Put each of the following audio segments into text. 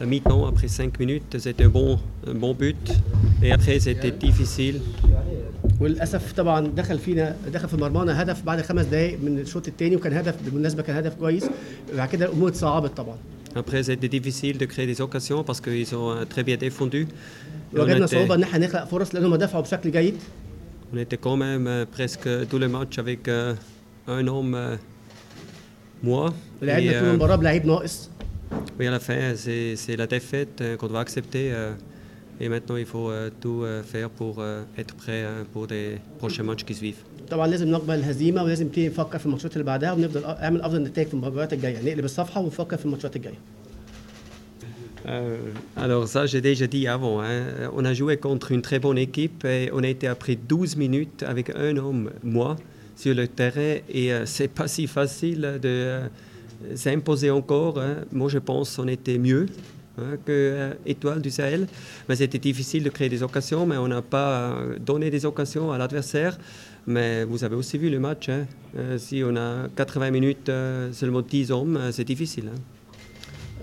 la mi-temps, après 5 minutes. C'était un bon, un bon but. Et après, c'était difficile. وللاسف طبعا دخل فينا دخل في مرمانا هدف بعد خمس دقائق من الشوط الثاني وكان هدف بالمناسبه كان هدف كويس بعد كده الامور اتصعبت طبعا Après, c'était difficile de créer des occasions parce qu'ils ont euh, très bien défendu. Et on, واجهنا était, صعوبه ان احنا نخلق فرص لانهم دفعوا بشكل جيد on était quand même euh, presque tout le match avec euh, un homme, euh, moi. Et, لعبنا طول euh, المباراه بلعيب ناقص oui, à la fin, c'est c'est la défaite euh, qu'on doit accepter. euh, et maintenant, il faut euh, tout euh, faire pour euh, être prêt euh, pour les prochains matchs qui suivent. طبعا لازم نقبل الهزيمه ولازم نبتدي نفكر في الماتشات اللي بعدها ونفضل اعمل افضل نتائج في المباريات الجايه نقلب الصفحه ونفكر في الماتشات الجايه Euh, alors ça, j'ai déjà dit avant. hein. On a joué contre une très bonne équipe et on a été après 12 minutes avec un homme, moi, sur le terrain et euh, c'est pas si facile de euh, s'imposer encore. hein. Moi, je pense qu'on était mieux hein, que euh, Étoile du Sahel, mais c'était difficile de créer des occasions, mais on n'a pas euh, donné des occasions à l'adversaire. Mais vous avez aussi vu le match. hein. Euh, si on a 80 minutes, seulement 10 hommes, c'est difficile.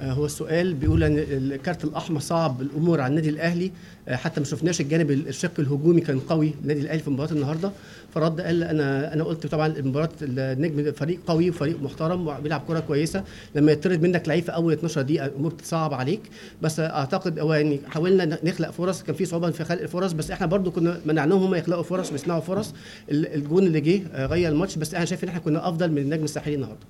آه، هو السؤال بيقول إن الكارت الأحمر صعب الأمور على النادي الأهلي. آه، حتى ما شفناش الجانب الشق الهجومي كان قوي النادي الأهلي في مباراة النهارده. فرد قال أنا أنا قلت طبعا المباراه النجم فريق قوي وفريق محترم وبيلعب كرة كويسة. لما يطرد منك لعيب في أول 12 دقيقة الأمور بتصعب عليك. بس أعتقد هو يعني حاولنا نخلق فرص. كان في صعوبة في خلق الفرص. بس إحنا برضو كنا منعناهم هم يخلقوا فرص ويصنعوا فرص. ال- الجون اللي جه آه، غير الماتش. بس أنا شايف إن إحنا كنا أفضل من النجم الساحلي النهارده.